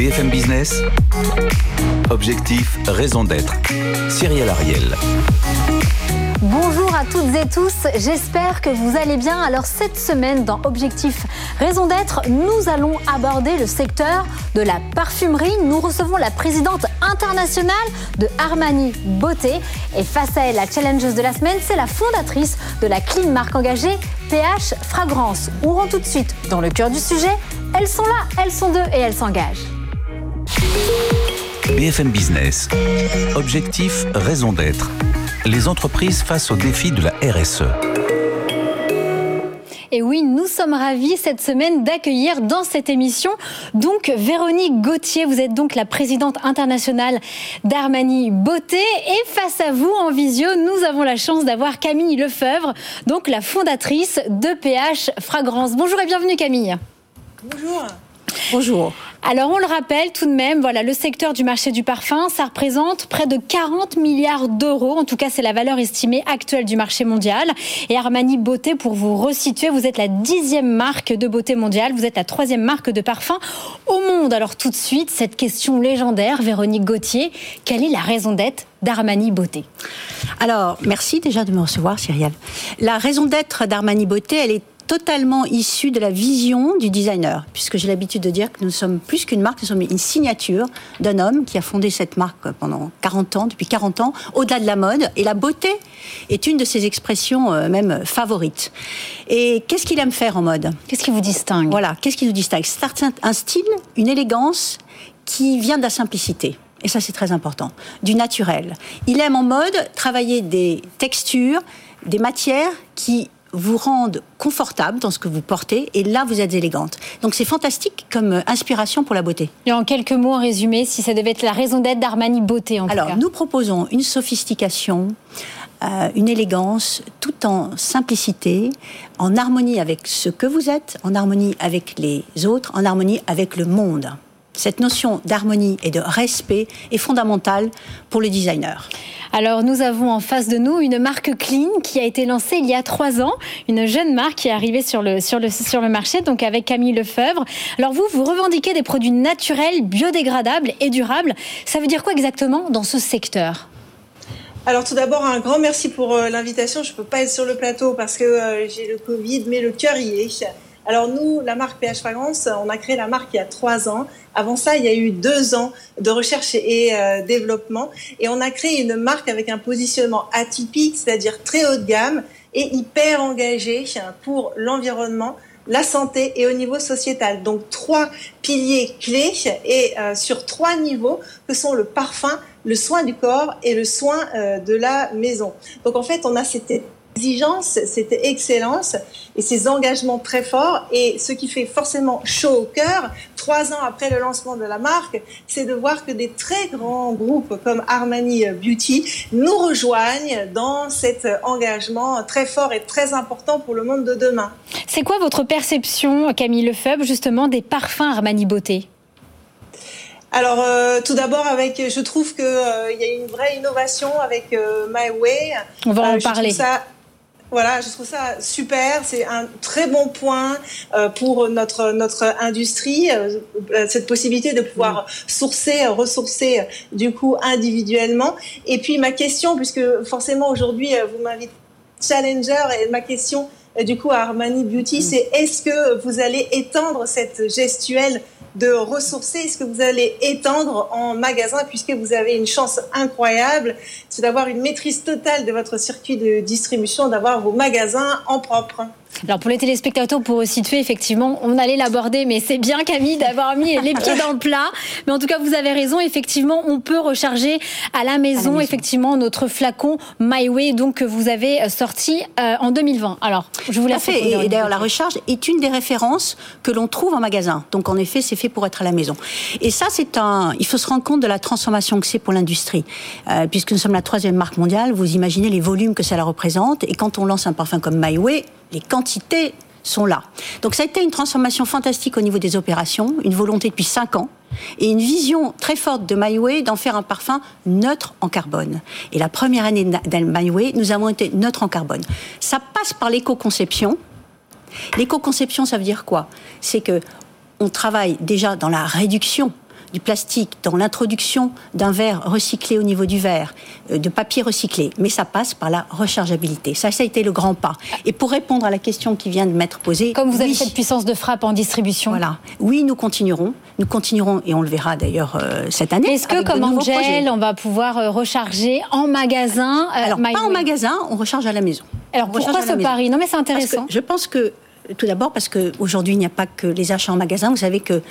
BFM Business. Objectif, raison d'être. Cyril Ariel. Bonjour à toutes et tous, j'espère que vous allez bien. Alors cette semaine dans Objectif Raison d'être, nous allons aborder le secteur de la parfumerie. Nous recevons la présidente internationale de Armani Beauté et face à elle, la challengeuse de la semaine, c'est la fondatrice de la clean marque engagée PH Fragrance. On rentre tout de suite dans le cœur du sujet. Elles sont là, elles sont deux et elles s'engagent. BFM Business. Objectif, raison d'être. Les entreprises face au défi de la RSE. Et oui, nous sommes ravis cette semaine d'accueillir dans cette émission donc Véronique Gauthier. Vous êtes donc la présidente internationale d'Armani Beauté. Et face à vous, en visio, nous avons la chance d'avoir Camille Lefebvre, donc la fondatrice de PH Fragrance. Bonjour et bienvenue Camille. Bonjour. Bonjour. Alors on le rappelle tout de même, voilà, le secteur du marché du parfum, ça représente près de 40 milliards d'euros. En tout cas, c'est la valeur estimée actuelle du marché mondial. Et Armani Beauté, pour vous resituer, vous êtes la dixième marque de beauté mondiale, vous êtes la troisième marque de parfum au monde. Alors tout de suite, cette question légendaire, Véronique Gauthier, quelle est la raison d'être d'Armani Beauté? Alors, merci déjà de me recevoir, Cyrielle. La raison d'être d'Armani Beauté, elle est totalement issu de la vision du designer, puisque j'ai l'habitude de dire que nous sommes plus qu'une marque, nous sommes une signature d'un homme qui a fondé cette marque pendant 40 ans, depuis 40 ans, au-delà de la mode. Et la beauté est une de ses expressions euh, même favorites. Et qu'est-ce qu'il aime faire en mode? Qu'est-ce qui vous distingue? Voilà, qu'est-ce qui nous distingue? C'est un style, une élégance qui vient de la simplicité. Et ça, c'est très important. Du naturel. Il aime en mode travailler des textures, des matières qui vous rendent confortable dans ce que vous portez et là vous êtes élégante. Donc c'est fantastique comme euh, inspiration pour la beauté. Et en quelques mots, en résumé, si ça devait être la raison d'être d'Armani Beauté en Alors, tout cas. nous proposons une sophistication, euh, une élégance, tout en simplicité, en harmonie avec ce que vous êtes, en harmonie avec les autres, en harmonie avec le monde. Cette notion d'harmonie et de respect est fondamentale pour le designer. Alors nous avons en face de nous une marque Clean qui a été lancée il y a trois ans, une jeune marque qui est arrivée sur le, sur le, sur le marché, donc avec Camille Lefebvre. Alors vous, vous revendiquez des produits naturels, biodégradables et durables. Ça veut dire quoi exactement dans ce secteur? Alors tout d'abord, un grand merci pour euh, l'invitation. Je ne peux pas être sur le plateau parce que euh, j'ai le Covid, mais le cœur y est. Alors nous, la marque PH Fragrance, on a créé la marque il y a trois ans. Avant ça, il y a eu deux ans de recherche et euh, développement. Et on a créé une marque avec un positionnement atypique, c'est-à-dire très haut de gamme et hyper engagé pour l'environnement, la santé et au niveau sociétal. Donc trois piliers clés et euh, sur trois niveaux que sont le parfum, le soin du corps et le soin euh, de la maison. Donc en fait, on a cette exigence, cette excellence et ces engagements très forts. Et ce qui fait forcément chaud au cœur, trois ans après le lancement de la marque, c'est de voir que des très grands groupes comme Armani Beauty nous rejoignent dans cet engagement très fort et très important pour le monde de demain. C'est quoi votre perception, Camille Lefebvre, justement, des parfums Armani Beauté? Alors, euh, tout d'abord, avec, je trouve qu'il euh, y a une vraie innovation avec euh, My Way. On va en Euh, parler. ça- voilà, je trouve ça super. C'est un très bon point euh, pour notre notre industrie, euh, cette possibilité de pouvoir sourcer, ressourcer euh, du coup individuellement. Et puis ma question, puisque forcément aujourd'hui euh, vous m'invitez challenger, et ma question euh, du coup à Armani Beauty, c'est est-ce que vous allez étendre cette gestuelle de ressourcer? Est-ce que vous allez étendre en magasin puisque vous avez une chance incroyable, c'est d'avoir une maîtrise totale de votre circuit de distribution, d'avoir vos magasins en propre? Alors pour les téléspectateurs, pour situer, effectivement, on allait l'aborder, mais c'est bien Camille d'avoir mis les pieds dans le plat. Mais en tout cas, vous avez raison, effectivement, on peut recharger à la maison, effectivement, notre flacon MyWay, donc que vous avez sorti euh, en 2020. Alors, je vous laisse. Fait. Et, d'ailleurs, la recharge est une des références que l'on trouve en magasin. Donc en effet, c'est fait pour être à la maison. Et ça, c'est un. Il faut se rendre compte de la transformation que c'est pour l'industrie, euh, puisque nous sommes la troisième marque mondiale. Vous imaginez les volumes que cela représente. Et quand on lance un parfum comme MyWay, les quantités sont là. Donc ça a été une transformation fantastique au niveau des opérations, une volonté depuis cinq ans et une vision très forte de MyWay d'en faire un parfum neutre en carbone. Et la première année de MyWay, nous avons été neutre en carbone. Ça passe par l'éco-conception. L'éco-conception, ça veut dire quoi? C'est que on travaille déjà dans la réduction du plastique, dans l'introduction d'un verre recyclé au niveau du verre, euh, de papier recyclé, mais ça passe par la rechargeabilité. Ça, ça a été le grand pas. Et pour répondre à la question qui vient de m'être posée, comme vous avez cette puissance de frappe en distribution, voilà. Oui, nous continuerons, nous continuerons et on le verra d'ailleurs euh, cette année. Est-ce que comme Angel, on va pouvoir euh, recharger en magasin Alors pas en magasin, on recharge à la maison. Alors pourquoi ce pari? Non, mais c'est intéressant. je pense que tout d'abord parce qu'aujourd'hui, il n'y a pas que les achats en magasin. Vous savez que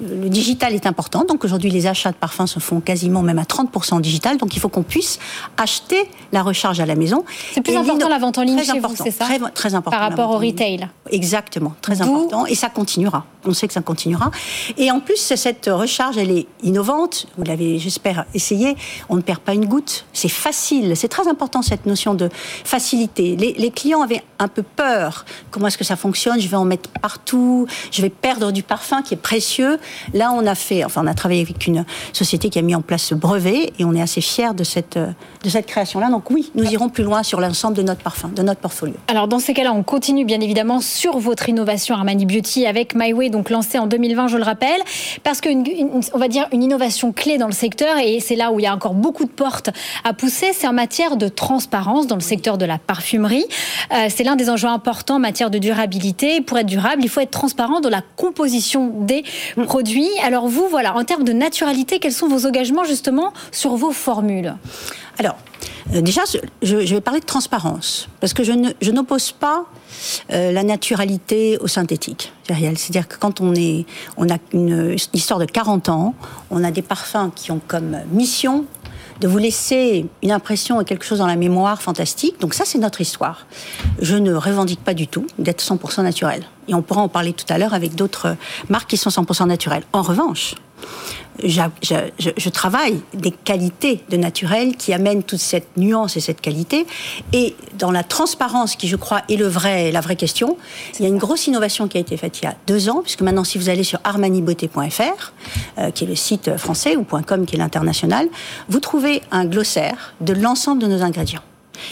le digital est important. Donc aujourd'hui, les achats de parfums se font quasiment même à 30% en digital. Donc il faut qu'on puisse acheter la recharge à la maison. C'est plus important la vente en ligne chez vous, c'est ça très, très, important. Par rapport au retail. Exactement, très important. Et ça continuera. On sait que ça continuera. Et en plus, cette recharge, elle est innovante. Vous l'avez, j'espère, essayé. On ne perd pas une goutte. C'est facile. C'est très important cette notion de facilité. Les, les clients avaient un peu peur. Comment est-ce que ça fonctionne? Je vais en mettre partout. Je vais perdre du parfum qui est précieux. Là, on a fait, enfin, on a travaillé avec une société qui a mis en place ce brevet et on est assez fiers de cette, de cette création-là. Donc oui, nous irons plus loin sur l'ensemble de notre parfum, de notre portfolio. Alors dans ces cas-là, on continue bien évidemment sur votre innovation Armani Beauty avec My Way, donc lancée en 2020, je le rappelle, parce qu'une, on va dire une innovation clé dans le secteur et c'est là où il y a encore beaucoup de portes à pousser, c'est en matière de transparence dans le secteur de la parfumerie. Euh, c'est l'un des enjeux importants en matière de durabilité. Pour être durable, il faut être transparent dans la composition des produits alors vous, voilà, en termes de naturalité, quels sont vos engagements justement sur vos formules? Alors, euh, déjà, je, vais parler de transparence, parce que je n'oppose pas euh, la naturalité au synthétique. C'est-à-dire que quand on, a une histoire de 40 ans, on a des parfums qui ont comme mission de vous laisser une impression et quelque chose dans la mémoire fantastique. Donc ça, c'est notre histoire. Je ne revendique pas du tout d'être 100% naturel. Et on pourra en parler tout à l'heure avec d'autres marques qui sont 100% naturelles. En revanche, je, travaille des qualités de naturel qui amènent toute cette nuance et cette qualité. Et dans la transparence, qui je crois est le vrai, la vraie question, il y a une grosse innovation qui a été faite il y a deux ans, puisque maintenant, si vous allez sur armanibeauté.fr, euh, qui est le site français, ou .com qui est l'international, vous trouvez un glossaire de l'ensemble de nos ingrédients.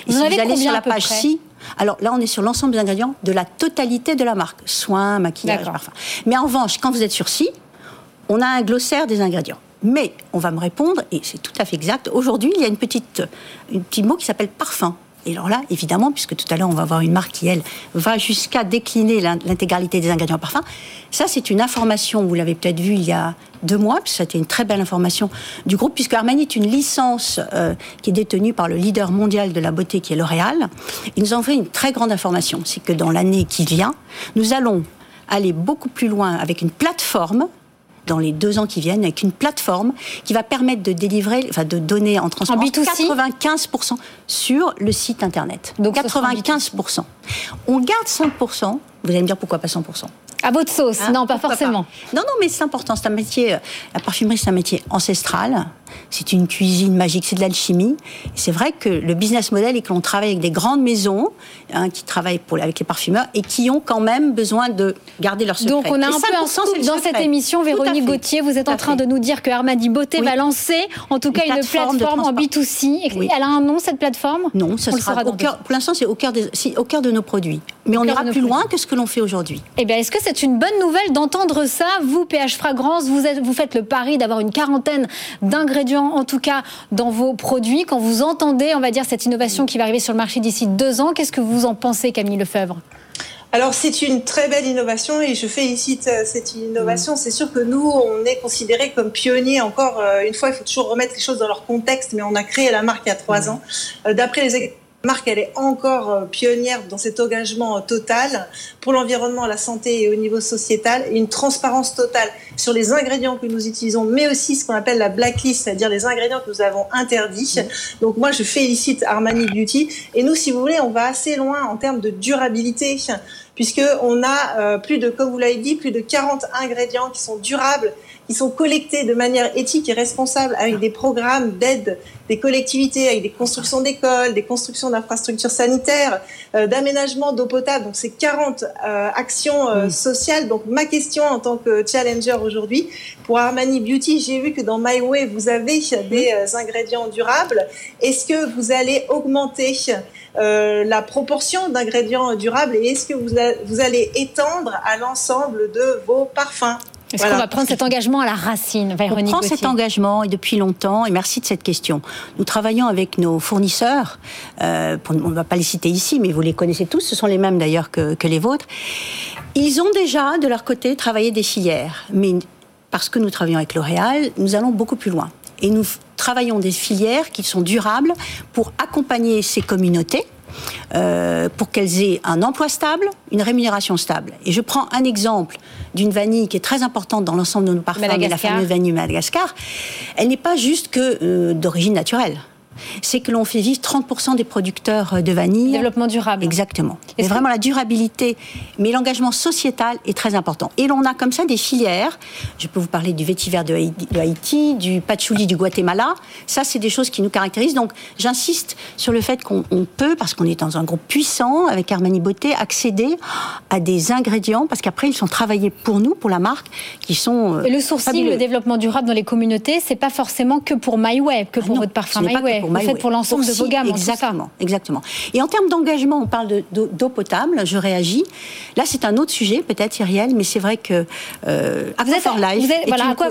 Et vous si vous allez sur la page ci, alors là, on est sur l'ensemble des ingrédients de la totalité de la marque, soins, maquillage, parfum. Mais en revanche, quand vous êtes sur ci, on a un glossaire des ingrédients. Mais on va me répondre, et c'est tout à fait exact, aujourd'hui, il y a une petite, un petit mot qui s'appelle parfum. Et alors là, évidemment, puisque tout à l'heure, on va voir une marque qui, elle, va jusqu'à décliner l'intégralité des ingrédients parfum, ça, c'est une information, vous l'avez peut-être vu il y a deux mois, puisque c'était une très belle information du groupe, puisque Armani est une licence euh, qui est détenue par le leader mondial de la beauté, qui est L'Oréal. Et nous avons fait une très grande information, c'est que dans l'année qui vient, nous allons aller beaucoup plus loin avec une plateforme dans les deux ans qui viennent avec une plateforme qui va permettre de délivrer, enfin de donner en transparence 95% sur le site internet. Donc 95%. On garde 5%. Vous allez me dire pourquoi pas 100% à votre sauce, hein, non, pas forcément. Non, non, mais c'est important. C'est un métier. Euh, la parfumerie, c'est un métier ancestral. C'est une cuisine magique, c'est de l'alchimie. C'est vrai que le business model est que l'on travaille avec des grandes maisons hein, qui travaillent pour, avec les parfumeurs et qui ont quand même besoin de garder leur secret. Donc on a un peu un scoop dans cette émission. Véronique Gauthier, vous êtes en train de nous dire que Armadi Beauté va lancer en tout cas une, plateforme, en B2C. Elle a un nom cette plateforme? Non, ce sera au cœur, pour l'instant c'est au, cœur au cœur de nos produits. Mais on ira plus loin que ce que l'on fait aujourd'hui. Eh bien, est-ce que c'est une bonne nouvelle d'entendre ça Vous, PH Fragrance, vous, êtes, vous faites le pari d'avoir une quarantaine d'ingrédients, en tout cas, dans vos produits. Quand vous entendez, on va dire, cette innovation qui va arriver sur le marché d'ici deux ans, qu'est-ce que vous en pensez, Camille Lefebvre? Alors c'est une très belle innovation et je félicite euh, cette innovation. C'est sûr que nous, on est considérés comme pionniers. Encore euh, une fois, il faut toujours remettre les choses dans leur contexte, mais on a créé la marque il y a trois ans. Euh, d'après les marque, elle est encore euh, pionnière dans cet engagement total pour l'environnement, la santé et au niveau sociétal, une transparence totale sur les ingrédients que nous utilisons, mais aussi ce qu'on appelle la blacklist, c'est-à-dire les ingrédients que nous avons interdits. Donc moi, je félicite Armani Beauty. Et nous, si vous voulez, on va assez loin en termes de durabilité, puisque on a euh, plus de, comme vous l'avez dit, plus de 40 ingrédients qui sont durables ils sont collectés de manière éthique et responsable avec des programmes d'aide des collectivités, avec des constructions d'écoles, des constructions d'infrastructures sanitaires, euh, d'aménagement d'eau potable. Donc c'est 40 euh, actions euh, sociales. Donc ma question en tant que challenger aujourd'hui pour Armani Beauty, j'ai vu que dans My Way vous avez des ingrédients durables. Est-ce que vous allez augmenter la proportion d'ingrédients durables et est-ce que vous, vous allez étendre à l'ensemble de vos parfums est-ce qu'on va prendre cet engagement à la racine, Véronique On prend cet engagement et depuis longtemps, et merci de cette question. Nous travaillons avec nos fournisseurs, euh, on ne va pas les citer ici, mais vous les connaissez tous, ce sont les mêmes d'ailleurs que, que les vôtres. Ils ont déjà, de leur côté, travaillé des filières, mais parce que nous travaillons avec L'Oréal, nous allons beaucoup plus loin. Et nous travaillons des filières qui sont durables pour accompagner ces communautés euh, pour qu'elles aient un emploi stable, une rémunération stable. Et je prends un exemple d'une vanille qui est très importante dans l'ensemble de nos parfums, la fameuse vanille Madagascar. Elle n'est pas juste que euh, d'origine naturelle c'est que l'on fait vivre 30% des producteurs de vanille. Développement durable. Exactement. Et vraiment la durabilité, mais l'engagement sociétal est très important. Et l'on a comme ça des filières. Je peux vous parler du vétiver de Haïti, du patchouli du Guatemala. Ça, c'est des choses qui nous caractérisent. Donc, j'insiste sur le fait qu'on peut, parce qu'on est dans un groupe puissant avec Armani Beauté, accéder à des ingrédients, parce qu'après, ils sont travaillés pour nous, pour la marque, qui sont. Euh, Et le sourcil, le développement durable dans les communautés, c'est pas forcément que pour MyWay, que pour ah votre parfum MyWay pour pour l'ensemble de vos gammes. Exactement, exactement. Et en termes d'engagement, on parle d'eau potable. Je réagis. Là, c'est un autre sujet, peut-être, Cyrielle, mais c'est vrai que euh, Aqua for Life. Vous êtes, voilà, quoi,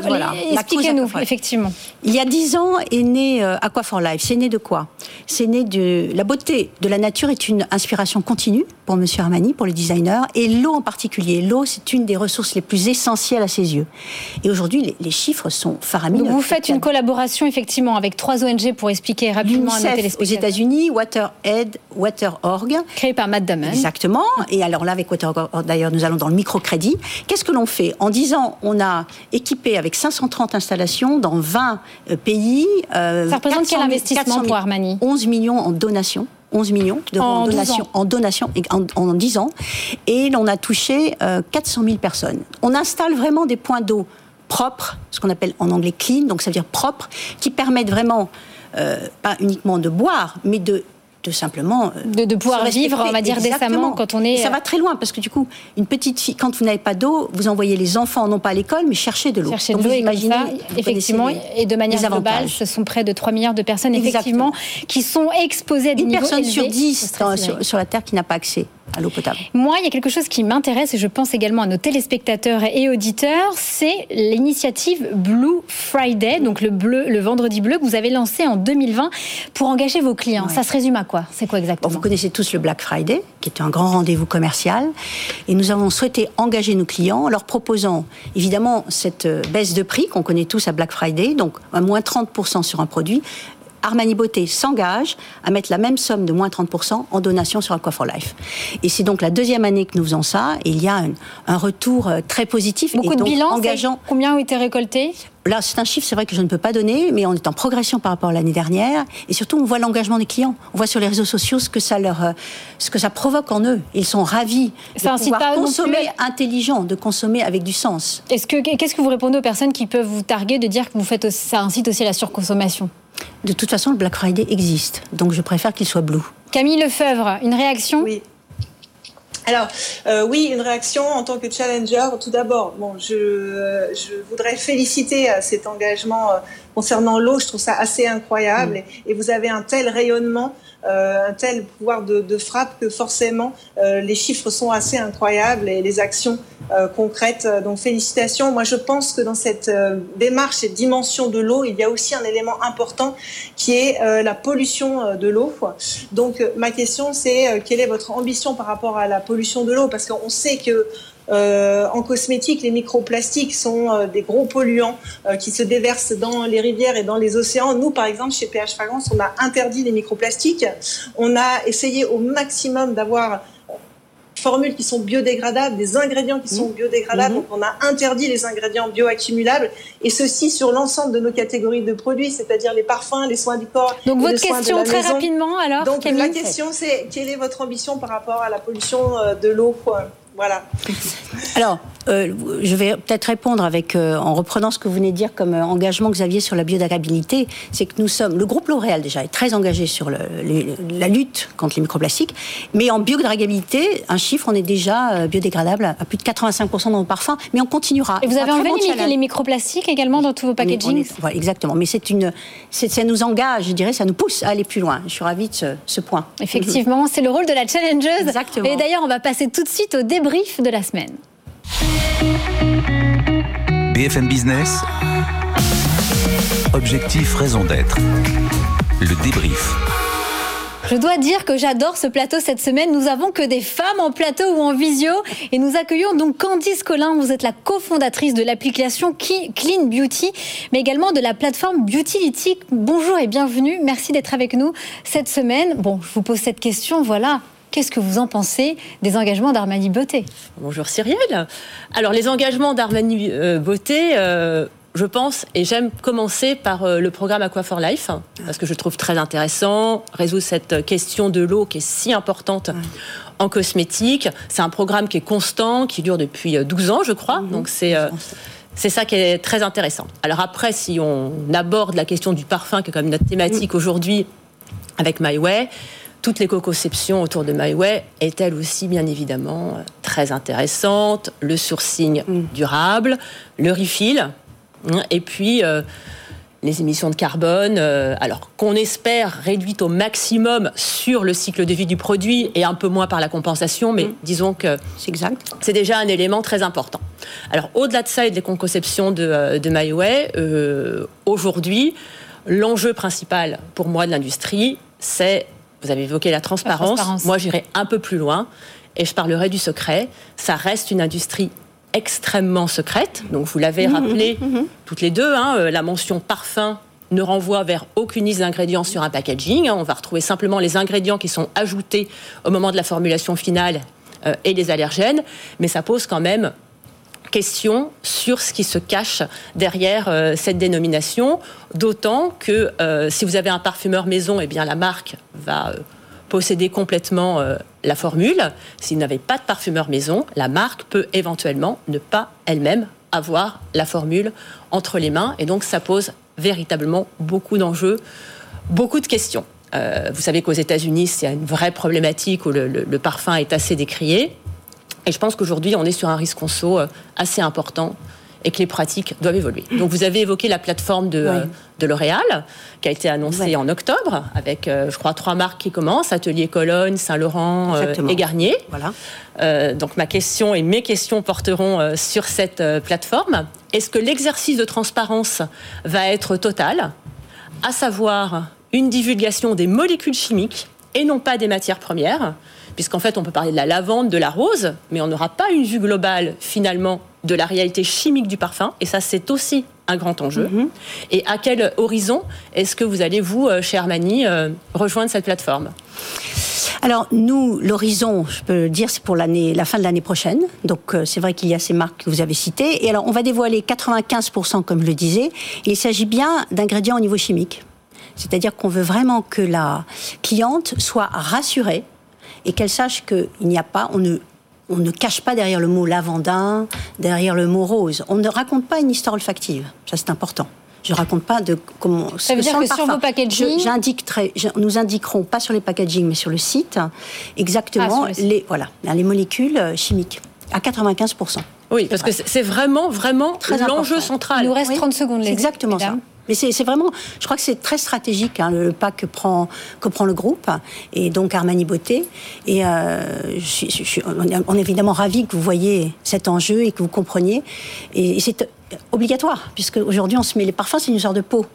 expliquez-nous, effectivement. Il y a dix ans est né euh, Aqua for Life. C'est né de quoi? C'est né de la beauté de la nature est une inspiration continue pour Monsieur Armani, pour le designer, et l'eau en particulier. L'eau, c'est une des ressources les plus essentielles à ses yeux. Et aujourd'hui, les, chiffres sont faramineux. Donc vous faites une collaboration effectivement avec trois ONG pour expliquer rapidement à nos aux États-Unis, WaterAid, WaterOrg, créé par Matt Damon. Exactement. Et alors là, avec WaterOrg, d'ailleurs, nous allons dans le microcrédit. Qu'est-ce que l'on fait? En 10 ans, on a équipé avec 530 installations dans 20 euh, pays. Euh, Ça représente quel investissement pour Armani? 11 millions en donations. 11 millions en, donation, en donation en, en, 10 ans. Et on a touché 400 euh, 000 personnes. On installe vraiment des points d'eau propres, ce qu'on appelle en anglais clean, donc ça veut dire propre, qui permettent vraiment, pas uniquement de boire, mais de de simplement euh, de, pouvoir vivre, on va dire décemment quand on est. ça va très loin parce que du coup, une petite fille, quand vous n'avez pas d'eau, vous envoyez les enfants non pas à l'école, mais chercher de l'eau. Chercher de l'eau imaginez, effectivement, et de manière globale, ce sont près de 3 milliards de personnes effectivement qui sont exposées à des une niveaux personne sur 10 sur, sur la terre qui n'a pas accès à l'eau potable. Moi, il y a quelque chose qui m'intéresse et je pense également à nos téléspectateurs et auditeurs, c'est l'initiative Blue Friday, donc le bleu, le vendredi bleu que vous avez lancé en 2020 pour engager vos clients. Ça se résume à quoi? C'est quoi exactement? Vous connaissez tous le Black Friday, qui est un grand rendez-vous commercial, et nous avons souhaité engager nos clients en leur proposant évidemment cette euh, baisse de prix qu'on connaît tous à Black Friday, donc à moins 30% sur un produit, Armani Beauté s'engage à mettre la même somme de moins 30% en donation sur Aqua for Life. Et c'est donc la deuxième année que nous faisons ça. Et il y a un, retour euh, très positif. Beaucoup et de bilans engageant. Combien ont été récoltés? Là, c'est un chiffre, c'est vrai que je ne peux pas donner, mais on est en progression par rapport à l'année dernière. Et surtout, on voit l'engagement des clients. On voit sur les réseaux sociaux ce que ça leur, euh, ce que ça provoque en eux. Ils sont ravis de pouvoir consommer intelligent, de consommer avec du sens. Est-ce que, qu'est-ce que vous répondez aux personnes qui peuvent vous targuer de dire que vous faites, ça incite aussi à la surconsommation? De toute façon, le Black Friday existe, donc je préfère qu'il soit bleu. Camille Lefebvre, une réaction? Oui. Alors, euh, oui, une réaction en tant que challenger. Tout d'abord, bon, je, euh, je, voudrais féliciter à cet engagement euh, concernant l'eau. Je trouve ça assez incroyable. Mm. Et, vous avez un tel rayonnement euh, un tel pouvoir de, frappe que forcément euh, les chiffres sont assez incroyables et les actions euh, concrètes. Donc félicitations. Moi je pense que dans cette démarche, cette dimension de l'eau, il y a aussi un élément important qui est la pollution de l'eau. Donc ma question c'est quelle est votre ambition par rapport à la pollution de l'eau? Parce qu'on sait que Euh, en cosmétique, les microplastiques sont euh, des gros polluants qui se déversent dans les rivières et dans les océans. Nous, par exemple, chez PH Fragrance, on a interdit les microplastiques. On a essayé au maximum d'avoir formules qui sont biodégradables, des ingrédients qui sont mmh. biodégradables. Mmh. Donc, on a interdit les ingrédients bioaccumulables et ceci sur l'ensemble de nos catégories de produits, c'est-à-dire les parfums, les soins du corps. Donc, votre question très rapidement, alors Donc, la question, c'est quelle est votre ambition par rapport à la pollution euh, de l'eau voilà. Alors, euh, je vais peut-être répondre avec, euh, en reprenant ce que vous venez de dire comme euh, engagement, Xavier, sur la biodégradabilité. C'est que nous sommes, le groupe L'Oréal déjà est très engagé sur la lutte contre les microplastiques. Mais en biodégradabilité, un chiffre, on est déjà biodégradable à plus de 85% dans nos parfums, mais on continuera. Et vous avez envie de les microplastiques également dans tous vos packaging voilà, Exactement. Mais c'est une, ça nous engage, je dirais, ça nous pousse à aller plus loin. Je suis ravie de ce, ce point. Effectivement, c'est le rôle de la challengeuse. Exactement. Et d'ailleurs, on va passer tout de suite au débat brief de la semaine. BFM Business. Objectif, raison d'être. Le débrief. Je dois dire que j'adore ce plateau cette semaine. Nous avons que des femmes en plateau ou en visio. Et nous accueillons donc Candice Collin. Vous êtes la cofondatrice de l'application Clean Beauty, mais également de la plateforme Beautylytic. Bonjour et bienvenue. Merci d'être avec nous cette semaine. Bon, je vous pose cette question. Voilà. Qu'est-ce que vous en pensez des engagements d'Armani Beauté? Bonjour Cyrielle. Alors les engagements d'Armani euh, Beauté, euh, je pense, et j'aime commencer par euh, le programme Aqua for Life, parce que je trouve très intéressant, résout cette question de l'eau qui est si importante. En cosmétique, c'est un programme qui est constant, qui dure depuis 12 ans, je crois. Mhm. Donc c'est c'est ça qui est très intéressant. Alors après, si on aborde la question du parfum, qui est comme notre thématique mhm. aujourd'hui avec My Way, toute l'éco-conception autour de My Way est elle aussi bien évidemment euh, très intéressante. Le sourcing mm. durable, le refill, hein, et puis euh, les émissions de carbone, euh, alors qu'on espère réduites au maximum sur le cycle de vie du produit et un peu moins par la compensation, mais mm. disons que c'est exact. C'est déjà un élément très important. Alors au-delà de ça et de l'éco-conception de, de My Way, aujourd'hui, l'enjeu principal pour moi de l'industrie, c'est vous avez évoqué la transparence. Moi, j'irai un peu plus loin et je parlerai du secret. Ça reste une industrie extrêmement secrète. Donc, vous l'avez mmh, rappelé mmh, mmh, toutes les deux, hein, euh, la mention parfum ne renvoie vers aucune liste d'ingrédients sur un packaging. Hein. On va retrouver simplement les ingrédients qui sont ajoutés au moment de la formulation finale euh, et les allergènes, mais ça pose quand même sur ce qui se cache derrière euh, cette dénomination, d'autant que euh, si vous avez un parfumeur maison, eh bien la marque va euh, posséder complètement la formule. S'il n'avait pas de parfumeur maison, la marque peut éventuellement ne pas elle-même avoir la formule entre les mains, et donc ça pose véritablement beaucoup d'enjeux, beaucoup de questions. vous savez qu'aux États-Unis, c'est une vraie problématique où le parfum est assez décrié. Et je pense qu'aujourd'hui, on est sur un risque conso euh, assez important et que les pratiques doivent évoluer. Donc vous avez évoqué la plateforme de, euh, de L'Oréal, qui a été annoncée en octobre, avec, euh, je crois, trois marques qui commencent, Atelier Cologne, Saint-Laurent et Garnier. Voilà. donc ma question et mes questions porteront sur cette plateforme. Est-ce que l'exercice de transparence va être total, à savoir une divulgation des molécules chimiques et non pas des matières premières? Puisqu'en fait on peut parler de la lavande, de la rose, mais on n'aura pas une vue globale finalement de la réalité chimique du parfum, et ça c'est aussi un grand enjeu. Mhm. Et à quel horizon est-ce que vous allez, vous, euh, chez Armani, euh, rejoindre cette plateforme? Alors nous, l'horizon, je peux le dire, c'est pour l'année, la fin de l'année prochaine. Donc euh, c'est vrai qu'il y a ces marques que vous avez citées. Et alors on va dévoiler 95%, comme je le disais. il s'agit bien d'ingrédients au niveau chimique. C'est-à-dire qu'on veut vraiment que la cliente soit rassurée et qu'elle sache qu'il n'y a pas, on ne, on ne cache pas derrière le mot lavandin, derrière le mot rose. On ne raconte pas une histoire olfactive. Ça, c'est important. Je raconte pas de comment. Ça veut dire que sur vos packaging, nous indiquerons pas sur les packaging, mais sur le site exactement ah, les voilà les molécules chimiques à 95% Oui, parce que c'est vraiment vraiment l'enjeu central. Il nous reste 30 secondes. Les exactement ça. Mais c'est vraiment, je crois que c'est très stratégique hein, le pas que prend, que prend le groupe et donc Armani Beauté. Et euh, je, on est évidemment ravis que vous voyez cet enjeu et que vous compreniez. Et, c'est obligatoire puisque aujourd'hui on se met les parfums, c'est une sorte de peau.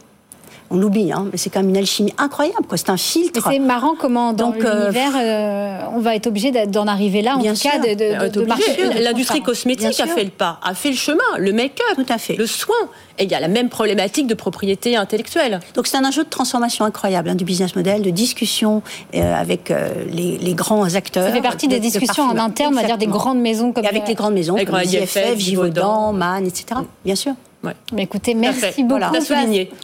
On l'oublie, hein, mais c'est quand même une alchimie incroyable. C'est un filtre. C'est marrant comment dans l'univers, on va être obligé d'en arriver là, en tout cas, de, de, L'industrie cosmétique a fait le pas, a fait le chemin. Le make-up, le soin. Et il y a la même problématique de propriété intellectuelle. Donc c'est un enjeu de transformation incroyable hein, du business model, de discussion avec les, grands acteurs. Ça fait partie des discussions en interne, on va dire des grandes maisons comme avec les grandes maisons, comme IFF, Givaudan, Man, etc. Bien sûr. Mais écoutez, merci beaucoup. On, passe,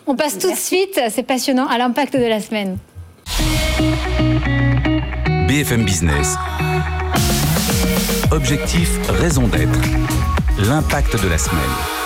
on passe tout de suite, c'est passionnant, à l'impact de la semaine. BFM Business. Objectif, raison d'être. L'impact de la semaine.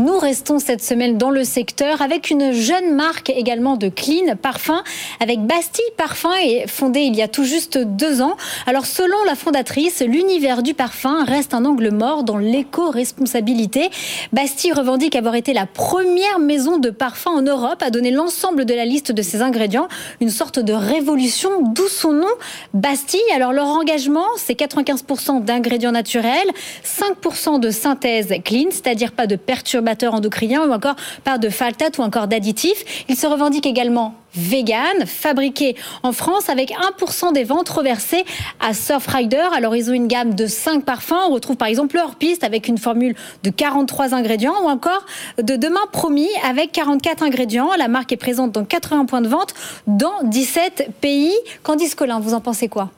Nous restons cette semaine dans le secteur avec une jeune marque également de clean parfum avec Bastille Parfum et fondée il y a tout juste deux ans. Alors selon la fondatrice, l'univers du parfum reste un angle mort dans l'éco-responsabilité. Bastille revendique avoir été la première maison de parfum en Europe à donner l'ensemble de la liste de ses ingrédients, une sorte de révolution, d'où son nom Bastille. Alors leur engagement, c'est 95% d'ingrédients naturels, 5% de synthèse clean, c'est-à-dire pas de perturbations endocriniens ou encore pas de faltate ou encore d'additifs. Il se revendique également vegan, fabriqué en France avec 1% des ventes reversées à Surfrider. Alors ils ont une gamme de 5 parfums. On retrouve par exemple leur piste avec une formule de 43 ingrédients ou encore de Demain Promis avec 44 ingrédients. La marque est présente dans 80 points de vente dans 17 pays. Candice Colin, vous en pensez quoi?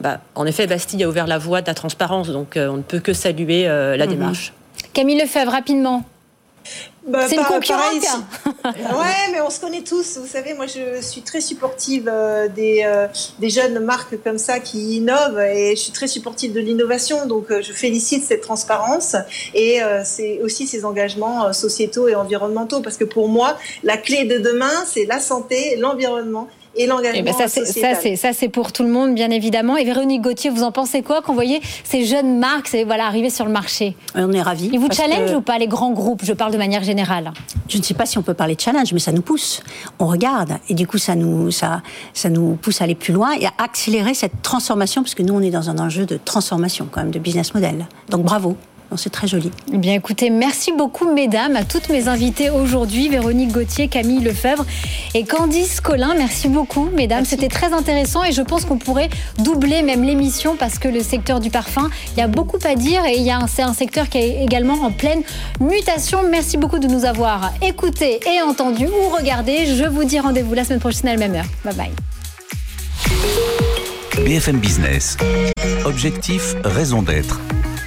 Bah, En effet, Bastille a ouvert la voie de la transparence, donc euh, on ne peut que saluer euh, la mhm. démarche. Camille Lefebvre, rapidement. Bah, c'est une concurrence. ouais, mais on se connaît tous. Vous savez, moi, je suis très supportive euh, des, euh, des jeunes marques comme ça qui innovent et je suis très supportive de l'innovation. Donc, euh, je félicite cette transparence et c'est aussi ces engagements sociétaux et environnementaux parce que pour moi, la clé de demain, c'est la santé, l'environnement et l'engagement eh ben ça, c'est, ça, c'est pour tout le monde, bien évidemment. Et Véronique Gauthier, vous en pensez quoi quand vous voyez ces jeunes marques voilà, arriver sur le marché? On est ravis. Ils vous challenge ou pas, les grands groupes? Je parle de manière générale. Je ne sais pas si on peut parler de challenge, mais ça nous pousse. On regarde, et du coup, ça nous, ça, ça nous pousse à aller plus loin et à accélérer cette transformation, parce que nous, on est dans un enjeu de transformation, quand même, de business model. Donc bravo c'est très joli. Eh bien, écoutez, merci beaucoup, mesdames, à toutes mes invitées aujourd'hui, Véronique Gauthier, Camille Lefebvre et Candice Collin. Merci beaucoup, mesdames. C'était très intéressant et je pense qu'on pourrait doubler même l'émission parce que le secteur du parfum, il y a beaucoup à dire et c'est un secteur qui est également en pleine mutation. Merci beaucoup de nous avoir écoutés et entendus ou regardés. Je vous dis rendez-vous la semaine prochaine à la même heure. Bye bye. BFM Business. Objectif, raison d'être